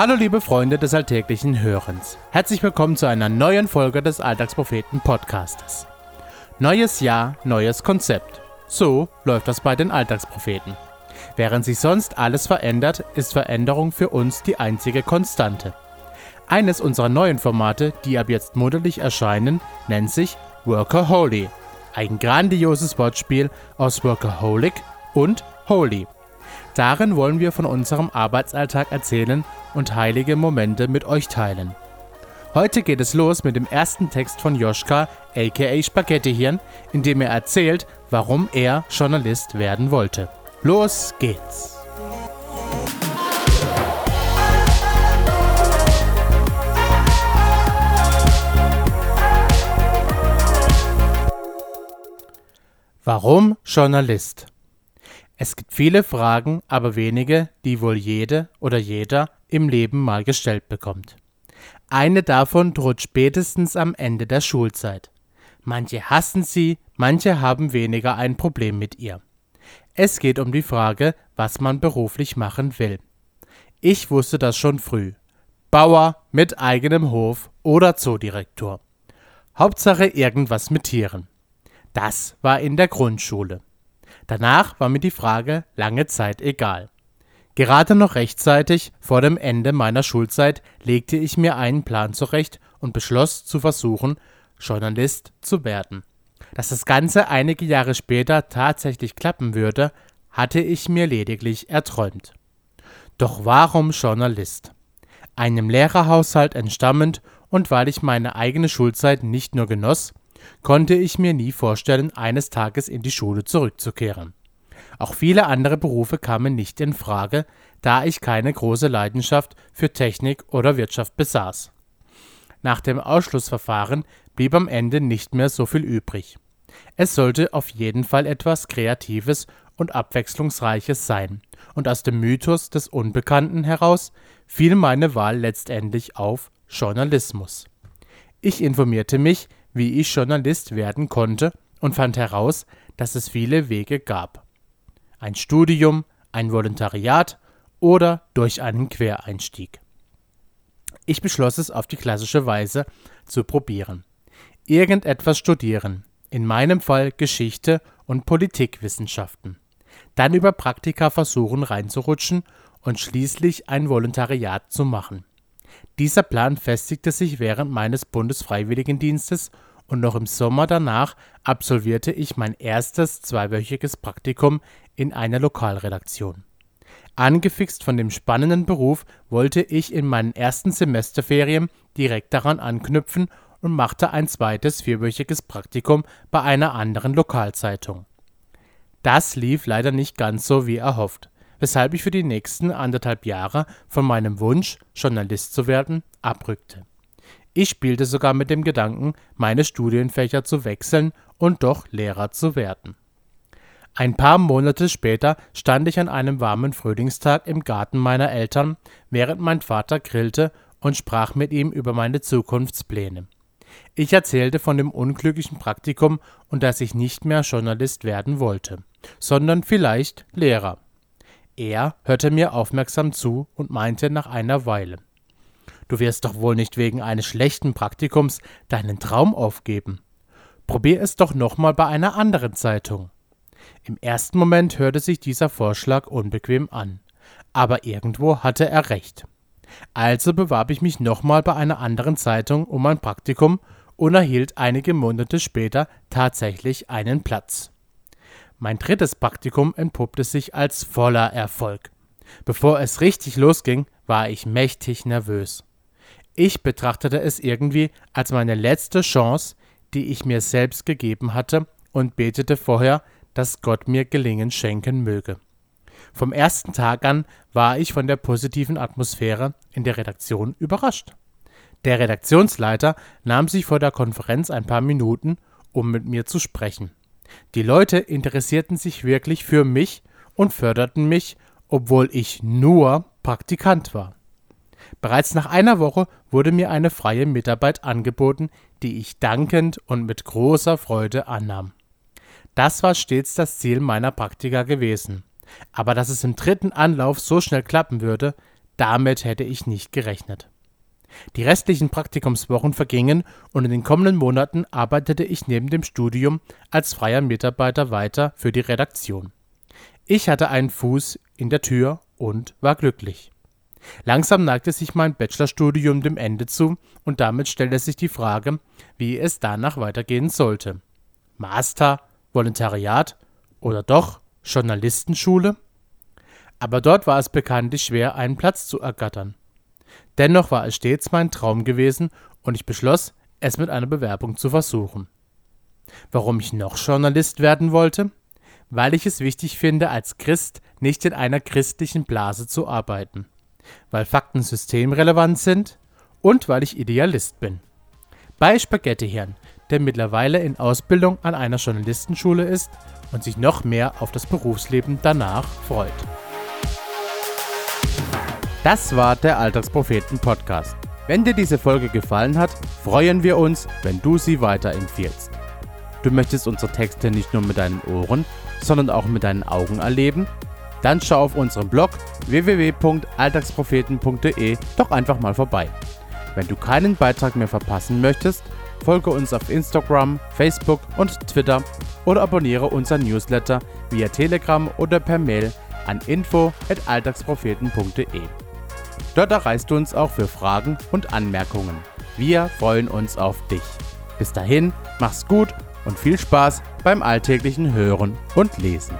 Hallo liebe Freunde des alltäglichen Hörens. Herzlich willkommen zu einer neuen Folge des Alltagspropheten Podcastes. Neues Jahr, neues Konzept. So läuft das bei den Alltagspropheten. Während sich sonst alles verändert, ist Veränderung für uns die einzige Konstante. Eines unserer neuen Formate, die ab jetzt monatlich erscheinen, nennt sich Workaholic. Ein grandioses Wortspiel aus Workaholic und Holy. Darin wollen wir von unserem Arbeitsalltag erzählen und heilige Momente mit euch teilen. Heute geht es los mit dem ersten Text von Joschka, aka Spaghetti-Hirn, in dem er erzählt, warum er Journalist werden wollte. Los geht's! Warum Journalist? Es gibt viele Fragen, aber wenige, die wohl jede oder jeder im Leben mal gestellt bekommt. Eine davon droht spätestens am Ende der Schulzeit. Manche hassen sie, manche haben weniger ein Problem mit ihr. Es geht um die Frage, was man beruflich machen will. Ich wusste das schon früh. Bauer mit eigenem Hof oder Zoodirektor. Hauptsache irgendwas mit Tieren. Das war in der Grundschule. Danach war mir die Frage lange Zeit egal. Gerade noch rechtzeitig vor dem Ende meiner Schulzeit legte ich mir einen Plan zurecht und beschloss zu versuchen, Journalist zu werden. Dass das Ganze einige Jahre später tatsächlich klappen würde, hatte ich mir lediglich erträumt. Doch warum Journalist? Einem Lehrerhaushalt entstammend und weil ich meine eigene Schulzeit nicht nur genoss, konnte ich mir nie vorstellen, eines Tages in die Schule zurückzukehren. Auch viele andere Berufe kamen nicht in Frage, da ich keine große Leidenschaft für Technik oder Wirtschaft besaß. Nach dem Ausschlussverfahren blieb am Ende nicht mehr so viel übrig. Es sollte auf jeden Fall etwas Kreatives und Abwechslungsreiches sein, und aus dem Mythos des Unbekannten heraus fiel meine Wahl letztendlich auf Journalismus. Ich informierte mich, wie ich Journalist werden konnte und fand heraus, dass es viele Wege gab. Ein Studium, ein Volontariat oder durch einen Quereinstieg. Ich beschloss es auf die klassische Weise zu probieren. Irgendetwas studieren, in meinem Fall Geschichte und Politikwissenschaften. Dann über Praktika versuchen reinzurutschen und schließlich ein Volontariat zu machen. Dieser Plan festigte sich während meines Bundesfreiwilligendienstes und noch im Sommer danach absolvierte ich mein erstes zweiwöchiges Praktikum in einer Lokalredaktion. Angefixt von dem spannenden Beruf wollte ich in meinen ersten Semesterferien direkt daran anknüpfen und machte ein zweites vierwöchiges Praktikum bei einer anderen Lokalzeitung. Das lief leider nicht ganz so wie erhofft weshalb ich für die nächsten anderthalb Jahre von meinem Wunsch, Journalist zu werden, abrückte. Ich spielte sogar mit dem Gedanken, meine Studienfächer zu wechseln und doch Lehrer zu werden. Ein paar Monate später stand ich an einem warmen Frühlingstag im Garten meiner Eltern, während mein Vater grillte und sprach mit ihm über meine Zukunftspläne. Ich erzählte von dem unglücklichen Praktikum und dass ich nicht mehr Journalist werden wollte, sondern vielleicht Lehrer. Er hörte mir aufmerksam zu und meinte nach einer Weile Du wirst doch wohl nicht wegen eines schlechten Praktikums deinen Traum aufgeben. Probier es doch nochmal bei einer anderen Zeitung. Im ersten Moment hörte sich dieser Vorschlag unbequem an, aber irgendwo hatte er recht. Also bewarb ich mich nochmal bei einer anderen Zeitung um ein Praktikum und erhielt einige Monate später tatsächlich einen Platz. Mein drittes Praktikum entpuppte sich als voller Erfolg. Bevor es richtig losging, war ich mächtig nervös. Ich betrachtete es irgendwie als meine letzte Chance, die ich mir selbst gegeben hatte, und betete vorher, dass Gott mir Gelingen schenken möge. Vom ersten Tag an war ich von der positiven Atmosphäre in der Redaktion überrascht. Der Redaktionsleiter nahm sich vor der Konferenz ein paar Minuten, um mit mir zu sprechen. Die Leute interessierten sich wirklich für mich und förderten mich, obwohl ich nur Praktikant war. Bereits nach einer Woche wurde mir eine freie Mitarbeit angeboten, die ich dankend und mit großer Freude annahm. Das war stets das Ziel meiner Praktika gewesen. Aber dass es im dritten Anlauf so schnell klappen würde, Damit hätte ich nicht gerechnet. Die restlichen Praktikumswochen vergingen und in den kommenden Monaten arbeitete ich neben dem Studium als freier Mitarbeiter weiter für die Redaktion. Ich hatte einen Fuß in der Tür und war glücklich. Langsam neigte sich mein Bachelorstudium dem Ende zu und damit stellte sich die Frage, wie es danach weitergehen sollte. Master, Volontariat oder doch Journalistenschule? Aber dort war es bekanntlich schwer, einen Platz zu ergattern. Dennoch war es stets mein Traum gewesen und ich beschloss, es mit einer Bewerbung zu versuchen. Warum ich noch Journalist werden wollte? Weil ich es wichtig finde, als Christ nicht in einer christlichen Blase zu arbeiten. Weil Fakten systemrelevant sind und weil ich Idealist bin. Bei Spaghetti-Hirn, der mittlerweile in Ausbildung an einer Journalistenschule ist und sich noch mehr auf das Berufsleben danach freut. Das war der Alltagspropheten Podcast. Wenn dir diese Folge gefallen hat, freuen wir uns, wenn du sie weiterempfiehlst. Du möchtest unsere Texte nicht nur mit deinen Ohren, sondern auch mit deinen Augen erleben? Dann schau auf unserem Blog www.alltagspropheten.de doch einfach mal vorbei. Wenn du keinen Beitrag mehr verpassen möchtest, folge uns auf Instagram, Facebook und Twitter oder abonniere unseren Newsletter via Telegram oder per Mail an info@alltagspropheten.de. Dort erreichst du uns auch für Fragen und Anmerkungen. Wir freuen uns auf dich. Bis dahin, mach's gut und viel Spaß beim alltäglichen Hören und Lesen.